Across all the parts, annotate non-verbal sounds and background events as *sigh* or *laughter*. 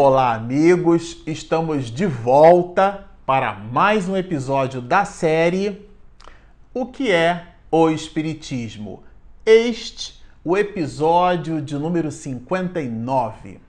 Olá, amigos! Estamos de volta para mais um episódio da série O que é o Espiritismo? Este, o episódio de número 59.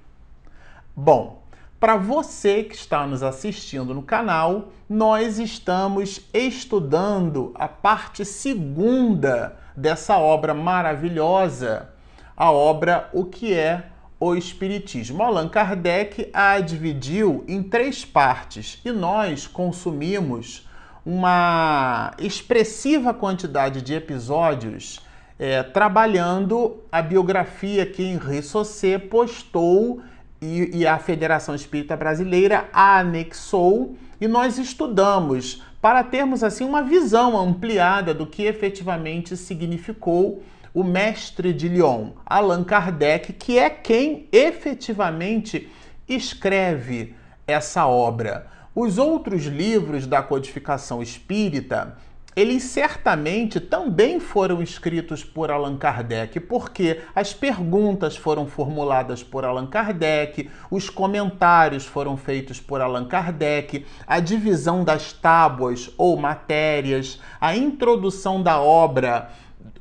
Bom, para você que está nos assistindo no canal, nós estamos estudando a parte segunda dessa obra maravilhosa, a obra O que é o Espiritismo. Allan Kardec a dividiu em três partes e nós consumimos uma expressiva quantidade de episódios é, trabalhando a biografia que Henri Saussé postou e, e a Federação Espírita Brasileira anexou e nós estudamos para termos assim uma visão ampliada do que efetivamente significou o mestre de Lyon, Allan Kardec, que é quem efetivamente escreve essa obra. Os outros livros da codificação espírita, eles certamente também foram escritos por Allan Kardec, porque as perguntas foram formuladas por Allan Kardec, os comentários foram feitos por Allan Kardec, a divisão das tábuas ou matérias, a introdução da obra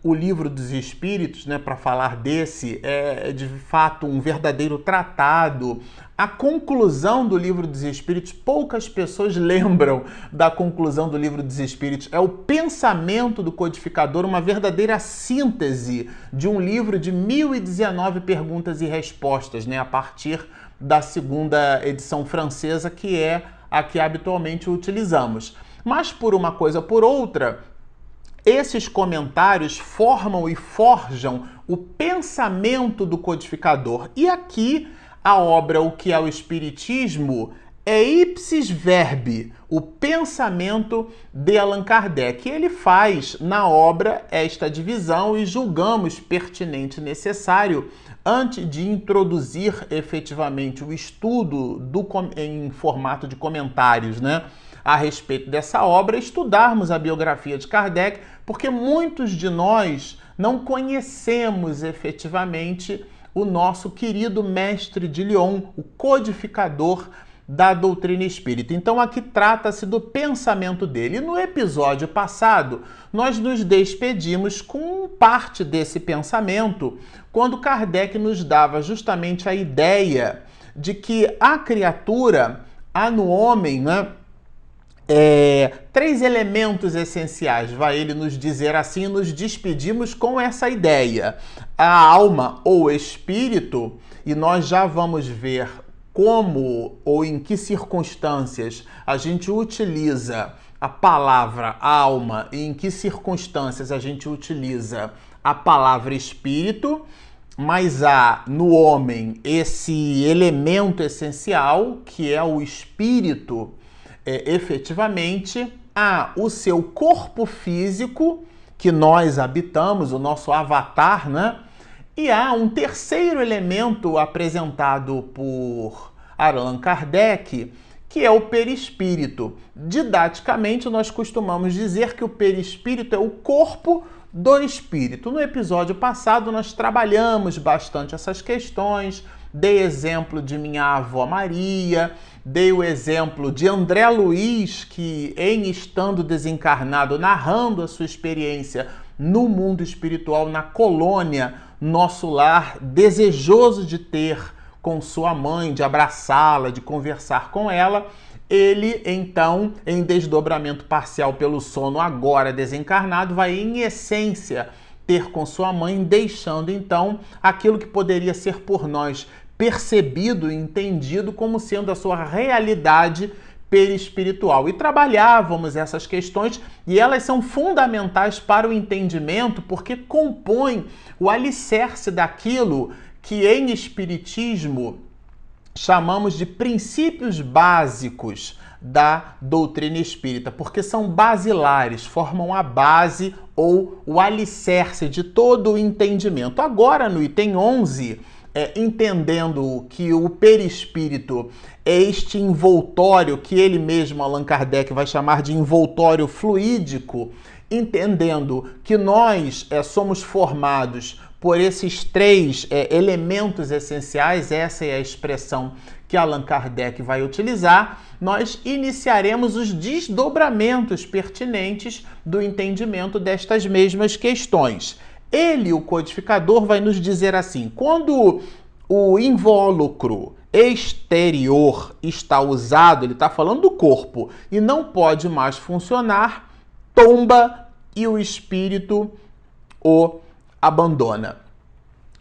o livro dos Espíritos, né, para falar desse, é de fato um verdadeiro tratado. A conclusão do livro dos Espíritos, poucas pessoas *laughs* lembram da conclusão do livro dos Espíritos. É o pensamento do codificador, uma verdadeira síntese de um livro de 1019 perguntas e respostas, né, a partir da segunda edição francesa, que é a que habitualmente utilizamos. Mas por uma coisa ou por outra, esses comentários formam e forjam o pensamento do codificador. E aqui a obra O que é o Espiritismo é ipsis verbi, o pensamento de Allan Kardec. Ele faz na obra esta divisão e julgamos pertinente e necessário antes de introduzir efetivamente o estudo do, em formato de comentários, né? A respeito dessa obra, estudarmos a biografia de Kardec, porque muitos de nós não conhecemos efetivamente o nosso querido mestre de Lyon, o codificador da doutrina espírita. Então aqui trata-se do pensamento dele. No episódio passado, nós nos despedimos com parte desse pensamento, quando Kardec nos dava justamente a ideia de que a criatura, há no homem, né, é, três elementos essenciais, vai ele nos dizer assim, nos despedimos com essa ideia. A alma ou espírito, e nós já vamos ver como ou em que circunstâncias a gente utiliza a palavra alma e em que circunstâncias a gente utiliza a palavra espírito, mas há no homem esse elemento essencial que é o espírito é, efetivamente a o seu corpo físico que nós habitamos, o nosso avatar, né? E há um terceiro elemento apresentado por Allan Kardec, que é o perispírito. Didaticamente, nós costumamos dizer que o perispírito é o corpo do espírito. No episódio passado, nós trabalhamos bastante essas questões, dei exemplo de minha avó Maria, dei o exemplo de André Luiz, que, em estando desencarnado, narrando a sua experiência no mundo espiritual, na colônia, nosso lar, desejoso de ter com sua mãe, de abraçá-la, de conversar com ela. Ele, então, em desdobramento parcial pelo sono, agora desencarnado, vai, em essência, ter com sua mãe, deixando então aquilo que poderia ser por nós percebido e entendido como sendo a sua realidade perispiritual. E trabalhávamos essas questões e elas são fundamentais para o entendimento porque compõem o alicerce daquilo que em espiritismo chamamos de princípios básicos da doutrina espírita, porque são basilares, formam a base ou o alicerce de todo o entendimento. Agora, no item 11, é, entendendo que o perispírito é este envoltório que ele mesmo, Allan Kardec, vai chamar de envoltório fluídico, entendendo que nós é, somos formados por esses três é, elementos essenciais, essa é a expressão que Allan Kardec vai utilizar, nós iniciaremos os desdobramentos pertinentes do entendimento destas mesmas questões. Ele, o codificador, vai nos dizer assim: quando o invólucro exterior está usado, ele está falando do corpo, e não pode mais funcionar, tomba e o espírito o abandona.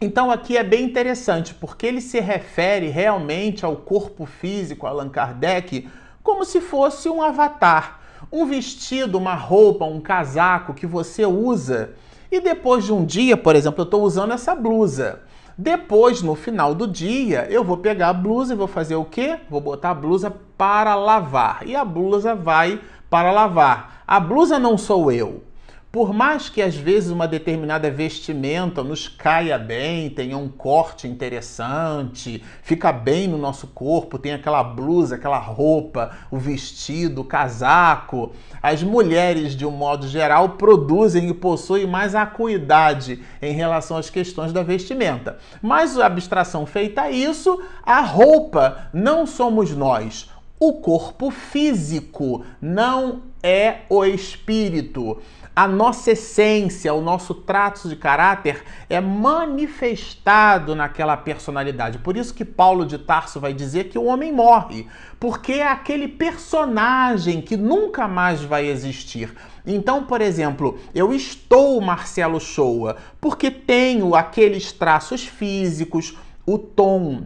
Então aqui é bem interessante, porque ele se refere realmente ao corpo físico, Allan Kardec, como se fosse um avatar, um vestido, uma roupa, um casaco que você usa e depois de um dia, por exemplo, eu estou usando essa blusa. Depois, no final do dia, eu vou pegar a blusa e vou fazer o quê? Vou botar a blusa para lavar. E a blusa vai para lavar. A blusa não sou eu. Por mais que às vezes uma determinada vestimenta nos caia bem, tenha um corte interessante, fica bem no nosso corpo, tem aquela blusa, aquela roupa, o vestido, o casaco, as mulheres, de um modo geral, produzem e possuem mais acuidade em relação às questões da vestimenta. Mas a abstração feita a isso, a roupa não somos nós. O corpo físico não é o espírito a nossa essência, o nosso traço de caráter é manifestado naquela personalidade. Por isso que Paulo de Tarso vai dizer que o homem morre, porque é aquele personagem que nunca mais vai existir. Então, por exemplo, eu estou Marcelo Shoa porque tenho aqueles traços físicos, o tom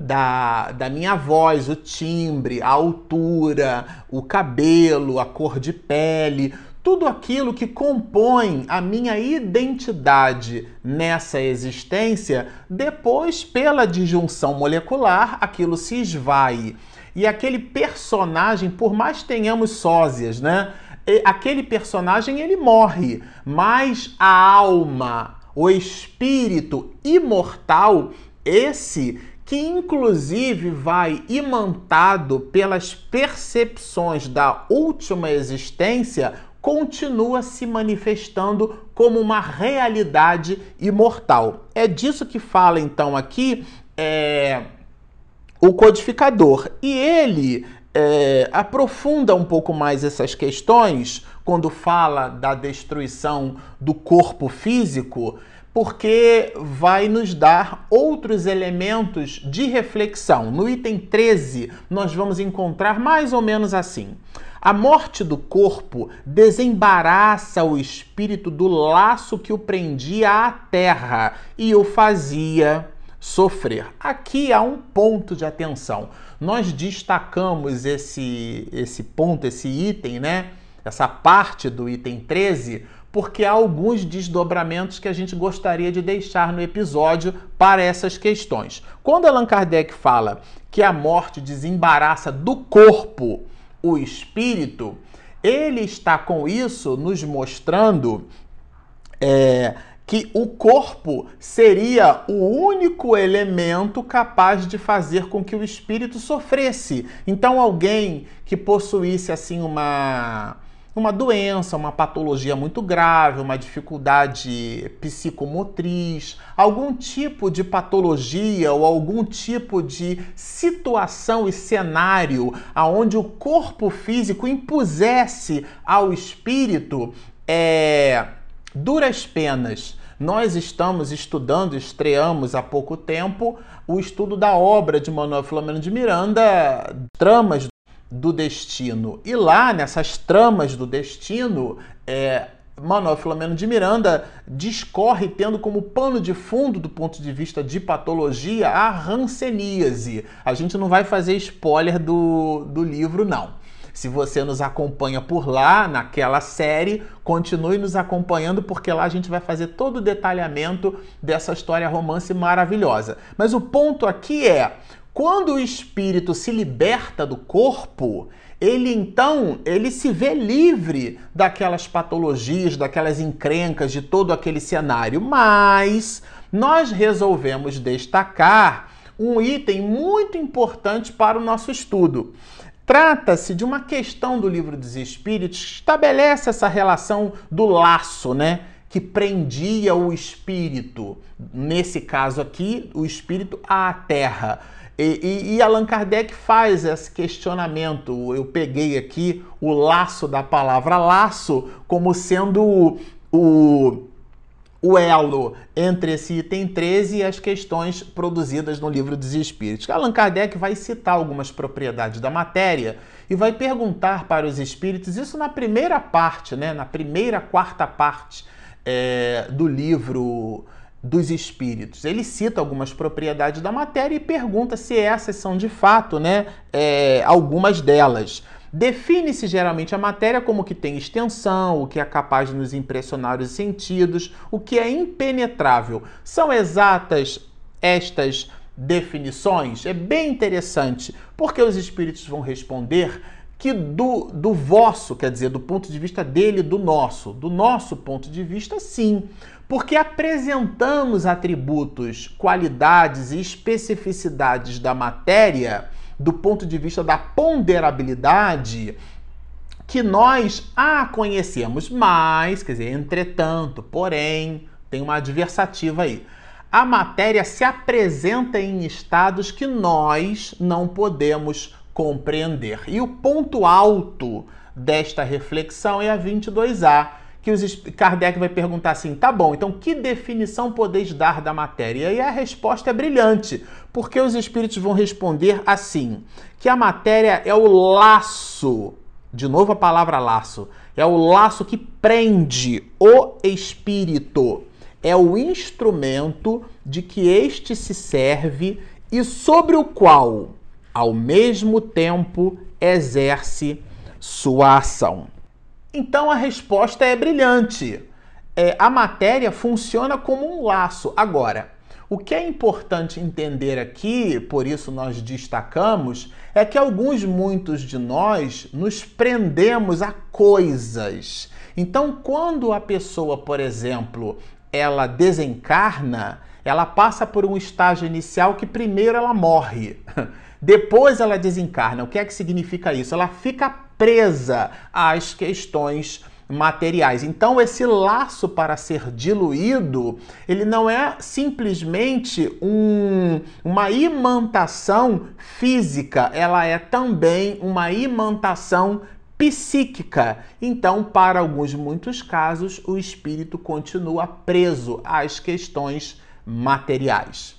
da, da minha voz, o timbre, a altura, o cabelo, a cor de pele, tudo aquilo que compõe a minha identidade nessa existência, depois, pela disjunção molecular, aquilo se esvai. E aquele personagem, por mais tenhamos sósias, né? Aquele personagem ele morre, mas a alma, o espírito imortal, esse que inclusive vai imantado pelas percepções da última existência, continua se manifestando como uma realidade imortal. É disso que fala então aqui é, o codificador. E ele é, aprofunda um pouco mais essas questões quando fala da destruição do corpo físico, porque vai nos dar outros elementos de reflexão. No item 13, nós vamos encontrar mais ou menos assim. A morte do corpo desembaraça o espírito do laço que o prendia à terra e o fazia sofrer. Aqui há um ponto de atenção. Nós destacamos esse, esse ponto, esse item, né? Essa parte do item 13, porque há alguns desdobramentos que a gente gostaria de deixar no episódio para essas questões. Quando Allan Kardec fala que a morte desembaraça do corpo o espírito, ele está com isso nos mostrando é, que o corpo seria o único elemento capaz de fazer com que o espírito sofresse. Então, alguém que possuísse assim uma uma doença, uma patologia muito grave, uma dificuldade psicomotriz, algum tipo de patologia ou algum tipo de situação e cenário aonde o corpo físico impusesse ao espírito é, duras penas. Nós estamos estudando, estreamos há pouco tempo, o estudo da obra de Manuel Filomeno de Miranda, Tramas do destino. E lá, nessas tramas do destino, é, Manuel Filomeno de Miranda discorre tendo como pano de fundo, do ponto de vista de patologia, a ranceníase. A gente não vai fazer spoiler do, do livro, não. Se você nos acompanha por lá, naquela série, continue nos acompanhando, porque lá a gente vai fazer todo o detalhamento dessa história romance maravilhosa. Mas o ponto aqui é quando o espírito se liberta do corpo, ele então ele se vê livre daquelas patologias, daquelas encrencas, de todo aquele cenário. Mas nós resolvemos destacar um item muito importante para o nosso estudo. Trata-se de uma questão do livro dos Espíritos que estabelece essa relação do laço, né? Que prendia o espírito, nesse caso aqui, o espírito à terra E, e, e, Allan Kardec faz esse questionamento. Eu peguei aqui o laço da palavra laço como sendo o, o, o elo entre esse item 13 e as questões produzidas no livro dos Espíritos. Allan Kardec vai citar algumas propriedades da matéria e vai perguntar para os espíritos, isso na primeira parte, né, na primeira quarta parte é, do livro dos espíritos. Ele cita algumas propriedades da matéria e pergunta se essas são de fato, né, é, algumas delas. Define-se geralmente a matéria como que tem extensão, o que é capaz de nos impressionar os sentidos, o que é impenetrável. São exatas estas definições? É bem interessante, porque os espíritos vão responder que do, do vosso, quer dizer, do ponto de vista dele, do nosso, do nosso ponto de vista, sim porque apresentamos atributos, qualidades e especificidades da matéria do ponto de vista da ponderabilidade que nós a conhecemos, mas, quer dizer, entretanto, porém, tem uma adversativa aí. A matéria se apresenta em estados que nós não podemos compreender. E o ponto alto desta reflexão é a 22A, que os, Kardec vai perguntar assim: tá bom, então que definição podeis dar da matéria? E a resposta é brilhante, porque os espíritos vão responder assim: que a matéria é o laço, de novo a palavra laço, é o laço que prende o espírito, é o instrumento de que este se serve e sobre o qual, ao mesmo tempo, exerce sua ação. Então a resposta é brilhante. É, a matéria funciona como um laço. Agora, o que é importante entender aqui, por isso nós destacamos, é que alguns, muitos de nós, nos prendemos a coisas. Então, quando a pessoa, por exemplo, ela desencarna, ela passa por um estágio inicial que primeiro ela morre, *laughs* depois ela desencarna. O que é que significa isso? Ela fica presa às questões materiais. Então esse laço para ser diluído, ele não é simplesmente um, uma imantação física, ela é também uma imantação psíquica. Então, para alguns muitos casos, o espírito continua preso às questões materiais.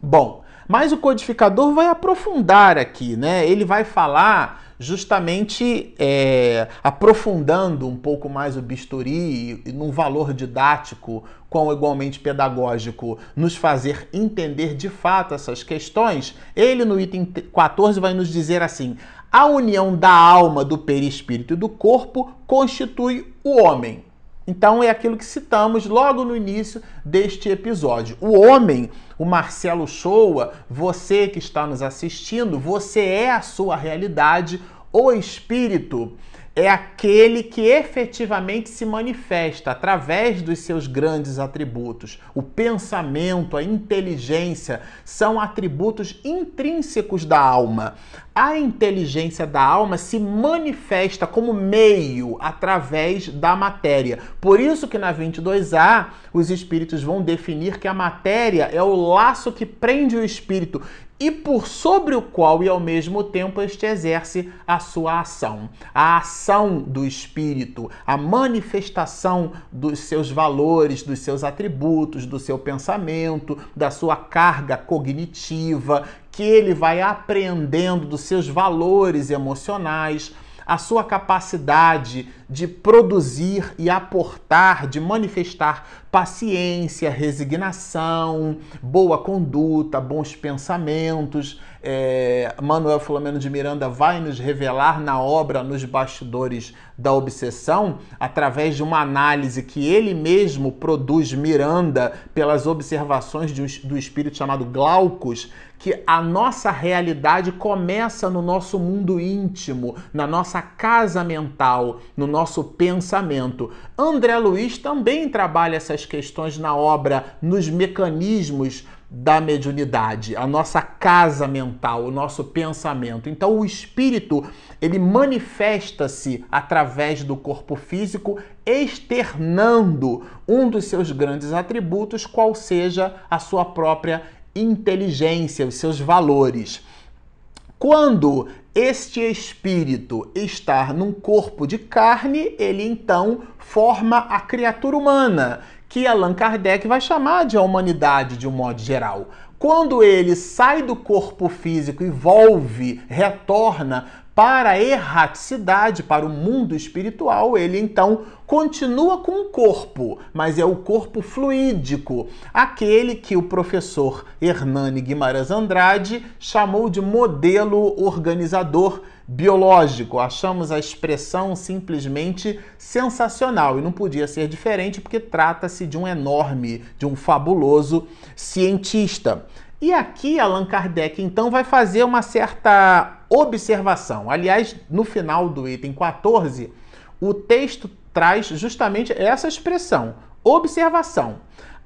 Bom, mas o codificador vai aprofundar aqui, né? Ele vai falar justamente é, aprofundando um pouco mais o bisturi e num valor didático com igualmente pedagógico, nos fazer entender de fato essas questões, ele no item 14 vai nos dizer assim: a união da alma, do perispírito e do corpo constitui o homem. Então é aquilo que citamos logo no início deste episódio. O homem, o Marcelo Shoa, você que está nos assistindo, você é a sua realidade. O espírito é aquele que efetivamente se manifesta através dos seus grandes atributos. O pensamento, a inteligência são atributos intrínsecos da alma. A inteligência da alma se manifesta como meio através da matéria. Por isso que na 22A os espíritos vão definir que a matéria é o laço que prende o espírito e por sobre o qual e ao mesmo tempo este exerce a sua ação. A ação do espírito, a manifestação dos seus valores, dos seus atributos, do seu pensamento, da sua carga cognitiva, que ele vai aprendendo dos seus valores emocionais a sua capacidade de produzir e aportar, de manifestar paciência, resignação, boa conduta, bons pensamentos. É, Manuel Filomeno de Miranda vai nos revelar na obra Nos Bastidores da Obsessão, através de uma análise que ele mesmo produz, Miranda, pelas observações do espírito chamado Glaucus, que a nossa realidade começa no nosso mundo íntimo, na nossa casa mental, no nosso pensamento. André Luiz também trabalha essas questões na obra Nos Mecanismos da mediunidade, a nossa casa mental, o nosso pensamento. Então o espírito, ele manifesta-se através do corpo físico, externando um dos seus grandes atributos, qual seja a sua própria inteligência, os seus valores. Quando este espírito está num corpo de carne, ele então forma a criatura humana, que Allan Kardec vai chamar de a humanidade de um modo geral. Quando ele sai do corpo físico e volve, retorna para a erraticidade, para o mundo espiritual, ele então continua com o corpo, mas é o corpo fluídico, aquele que o professor Hernani Guimarães Andrade chamou de modelo organizador biológico. Achamos a expressão simplesmente sensacional e não podia ser diferente porque trata-se de um enorme, de um fabuloso cientista. E aqui Allan Kardec então vai fazer uma certa observação. Aliás, no final do item 14, o texto traz justamente essa expressão: observação.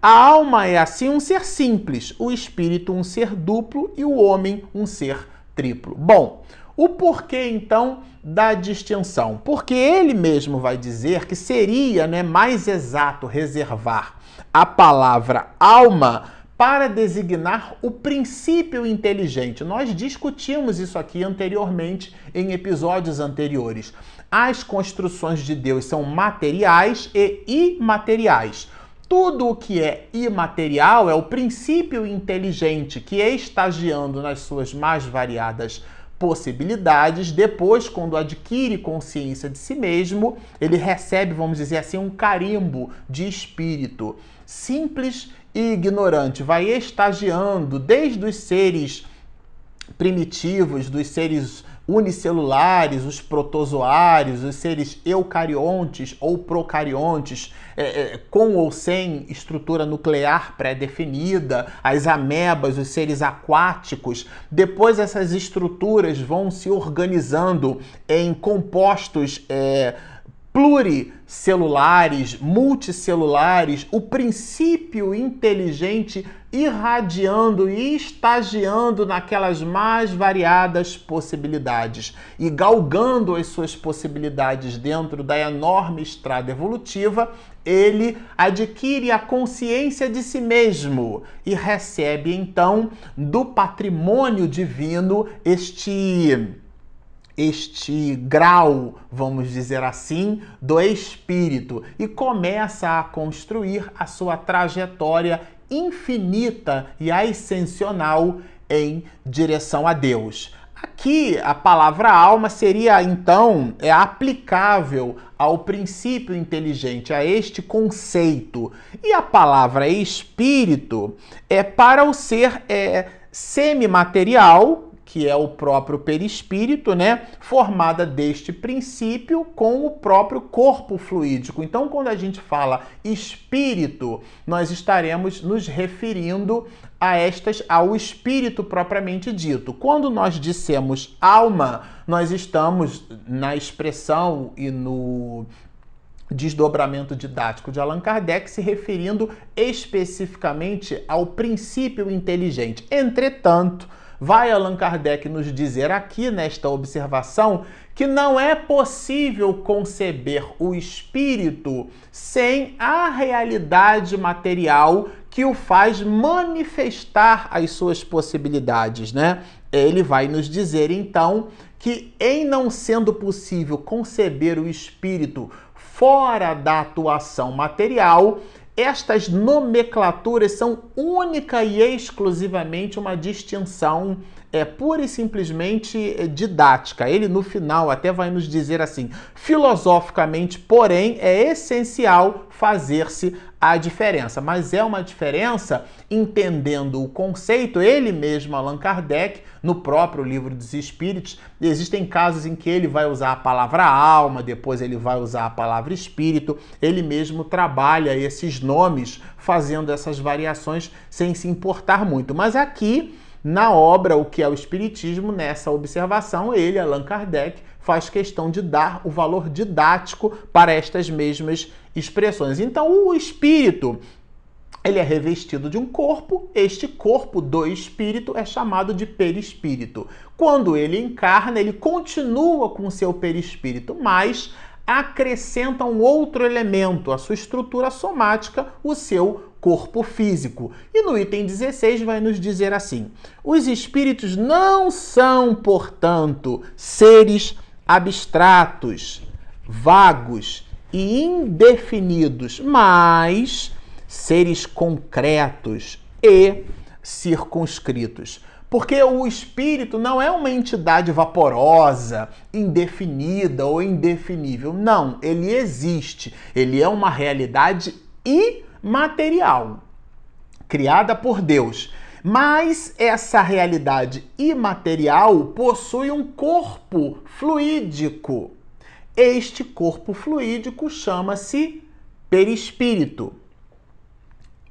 A alma é assim um ser simples, o espírito um ser duplo e o homem um ser triplo. Bom, o porquê então da distinção? Porque ele mesmo vai dizer que seria né, mais exato reservar a palavra alma para designar o princípio inteligente. Nós discutimos isso aqui anteriormente em episódios anteriores. As construções de Deus são materiais e imateriais. Tudo o que é imaterial é o princípio inteligente que, estagiando nas suas mais variadas possibilidades, depois, quando adquire consciência de si mesmo, ele recebe, vamos dizer assim, um carimbo de espírito simples ignorante, vai estagiando desde os seres primitivos, dos seres unicelulares, os protozoários, os seres eucariontes ou procariontes, é, é, com ou sem estrutura nuclear pré-definida, as amebas, os seres aquáticos. Depois essas estruturas vão se organizando em compostos. É, pluricelulares, multicelulares, o princípio inteligente irradiando e estagiando naquelas mais variadas possibilidades e galgando as suas possibilidades dentro da enorme estrada evolutiva, ele adquire a consciência de si mesmo e recebe então do patrimônio divino este este grau, vamos dizer assim, do espírito e começa a construir a sua trajetória infinita e ascensional em direção a Deus. Aqui a palavra alma seria então é aplicável ao princípio inteligente, a este conceito. E a palavra espírito é para o ser é, semimaterial, que é o próprio perispírito, né, formada deste princípio com o próprio corpo fluídico. Então, quando a gente fala espírito, nós estaremos nos referindo a estas ao espírito propriamente dito. Quando nós dissemos alma, nós estamos na expressão e no desdobramento didático de Allan Kardec se referindo especificamente ao princípio inteligente. Entretanto, vai Allan Kardec nos dizer aqui nesta observação que não é possível conceber o espírito sem a realidade material que o faz manifestar as suas possibilidades, né? Ele vai nos dizer então que em não sendo possível conceber o espírito fora da atuação material, estas nomenclaturas são única e exclusivamente uma distinção é pura e simplesmente é, didática. Ele no final até vai nos dizer assim: filosoficamente, porém, é essencial fazer-se a diferença, mas é uma diferença entendendo o conceito. Ele mesmo, Allan Kardec, no próprio livro dos Espíritos, existem casos em que ele vai usar a palavra alma, depois ele vai usar a palavra espírito. Ele mesmo trabalha esses nomes, fazendo essas variações sem se importar muito. Mas aqui na obra O que é o Espiritismo, nessa observação, ele, Allan Kardec, faz questão de dar o valor didático para estas mesmas expressões. Então, o espírito ele é revestido de um corpo, este corpo do espírito é chamado de perispírito. Quando ele encarna, ele continua com seu perispírito, mas acrescenta um outro elemento, a sua estrutura somática, o seu corpo físico. E no item 16 vai nos dizer assim: os espíritos não são, portanto, seres abstratos, vagos e indefinidos, mas seres concretos e circunscritos. Porque o espírito não é uma entidade vaporosa, indefinida ou indefinível. Não, ele existe. Ele é uma realidade imaterial, criada por Deus. Mas essa realidade imaterial possui um corpo fluídico. Este corpo fluídico chama-se perispírito.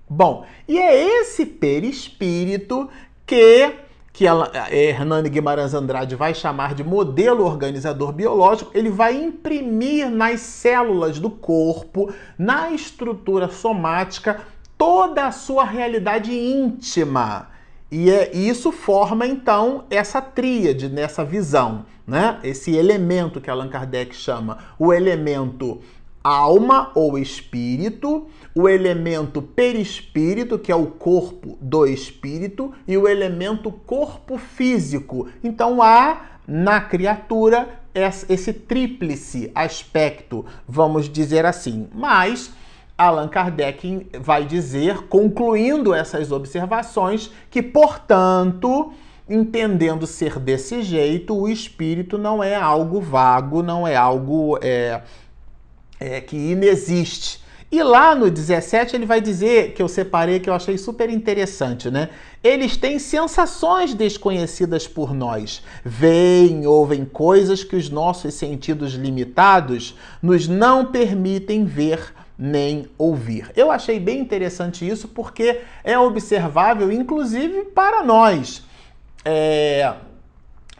Bom, e é esse perispírito que que ela, é, Hernani Guimarães Andrade vai chamar de modelo organizador biológico, ele vai imprimir nas células do corpo, na estrutura somática, toda a sua realidade íntima. E é, isso forma então essa tríade nessa visão, né? Esse elemento que Allan Kardec chama o elemento alma ou espírito, o elemento perispírito, que é o corpo do espírito, e o elemento corpo físico. Então há na criatura esse tríplice aspecto, vamos dizer assim. Mas Allan Kardec vai dizer, concluindo essas observações, que, portanto, entendendo ser desse jeito, o espírito não é algo vago, não é algo. É, é, que inexiste. E lá no 17 ele vai dizer, que eu separei, que eu achei super interessante, né? Eles têm sensações desconhecidas por nós. Veem, ouvem coisas que os nossos sentidos limitados nos não permitem ver nem ouvir. Eu achei bem interessante isso porque é observável, inclusive, para nós. É,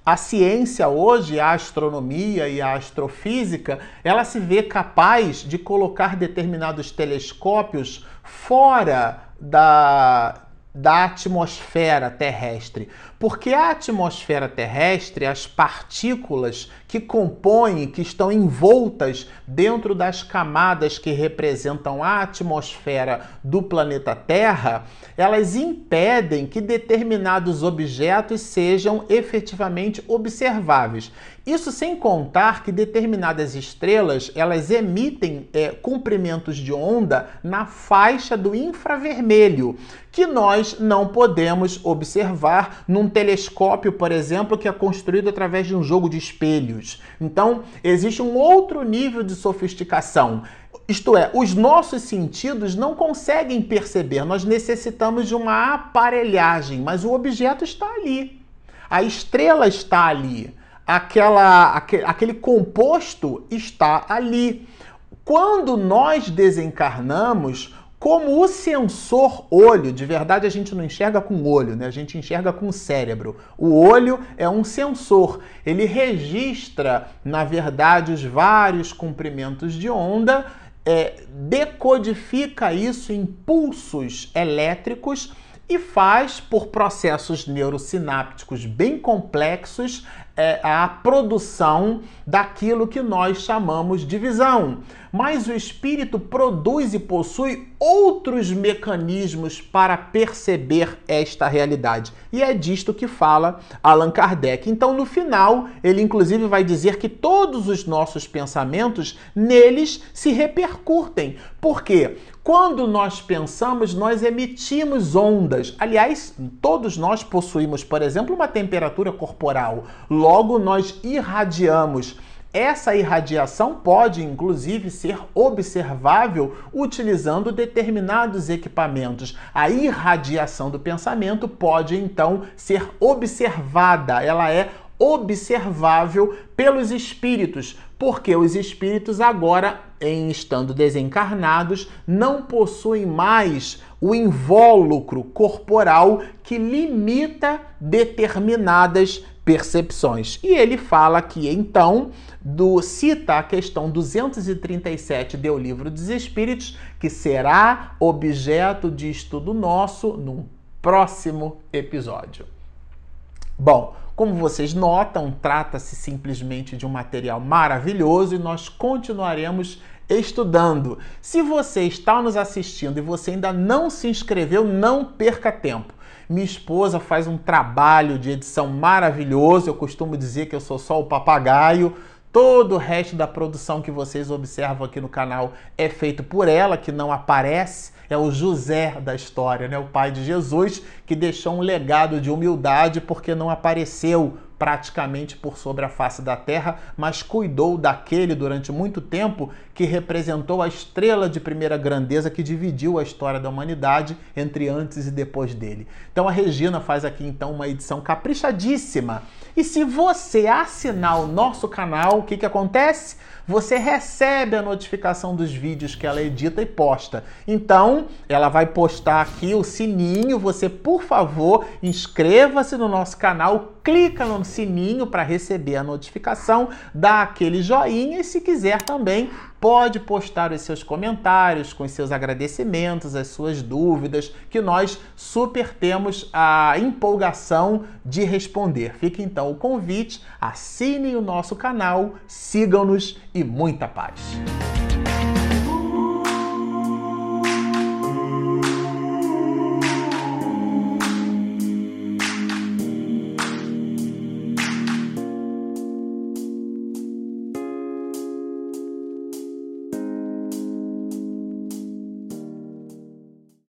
a ciência hoje, a astronomia e a astrofísica, ela se vê capaz de colocar determinados telescópios fora da, da atmosfera terrestre. Porque a atmosfera terrestre, as partículas que compõem, que estão envoltas dentro das camadas que representam a atmosfera do planeta Terra, elas impedem que determinados objetos sejam efetivamente observáveis. Isso sem contar que determinadas estrelas elas emitem é, comprimentos de onda na faixa do infravermelho, que nós não podemos observar num telescópio, por exemplo, que é construído através de um jogo de espelhos. Então, existe um outro nível de sofisticação. Isto é, os nossos sentidos não conseguem perceber, nós necessitamos de uma aparelhagem, mas o objeto está ali. A estrela está ali aquela, aquele, aquele composto está ali. Quando nós desencarnamos, como o sensor olho, de verdade a gente não enxerga com o olho, né? A gente enxerga com o cérebro. O olho é um sensor. Ele registra, na verdade, os vários comprimentos de onda, é, decodifica isso em pulsos elétricos e faz, por processos neurosinápticos bem complexos, é, a produção daquilo que nós chamamos de visão. Mas o espírito produz e possui outros mecanismos para perceber esta realidade. E é disto que fala Allan Kardec. Então, no final, ele inclusive vai dizer que todos os nossos pensamentos neles se repercutem. Por quê? Quando nós pensamos, nós emitimos ondas. Aliás, todos nós possuímos, por exemplo, uma temperatura corporal. Logo, nós irradiamos. Essa irradiação pode, inclusive, ser observável utilizando determinados equipamentos. A irradiação do pensamento pode, então, ser observada. Ela é observável pelos espíritos, porque os espíritos agora, em estando desencarnados, não possuem mais o invólucro corporal que limita determinadas percepções. E ele fala aqui então do cita a questão 237 do Livro dos Espíritos, que será objeto de estudo nosso num próximo episódio. Bom, como vocês notam, trata-se simplesmente de um material maravilhoso e nós continuaremos estudando. Se você está nos assistindo e você ainda não se inscreveu, não perca tempo. Minha esposa faz um trabalho de edição maravilhoso. Eu costumo dizer que eu sou só o papagaio. Todo o resto da produção que vocês observam aqui no canal é feito por ela, que não aparece. É o José da história, né? O pai de Jesus, que deixou um legado de humildade porque não apareceu praticamente por sobre a face da terra, mas cuidou daquele durante muito tempo que representou a estrela de primeira grandeza que dividiu a história da humanidade entre antes e depois dele. Então a Regina faz aqui então uma edição caprichadíssima. E se você assinar o nosso canal, o que, que acontece? Você recebe a notificação dos vídeos que ela edita e posta. Então, ela vai postar aqui o sininho. Você, por favor, inscreva-se no nosso canal, clica no sininho para receber a notificação, dá aquele joinha e se quiser também pode postar os seus comentários com os seus agradecimentos, as suas dúvidas, que nós super temos a empolgação de responder. Fica então o convite, assinem o nosso canal, sigam-nos e muita paz.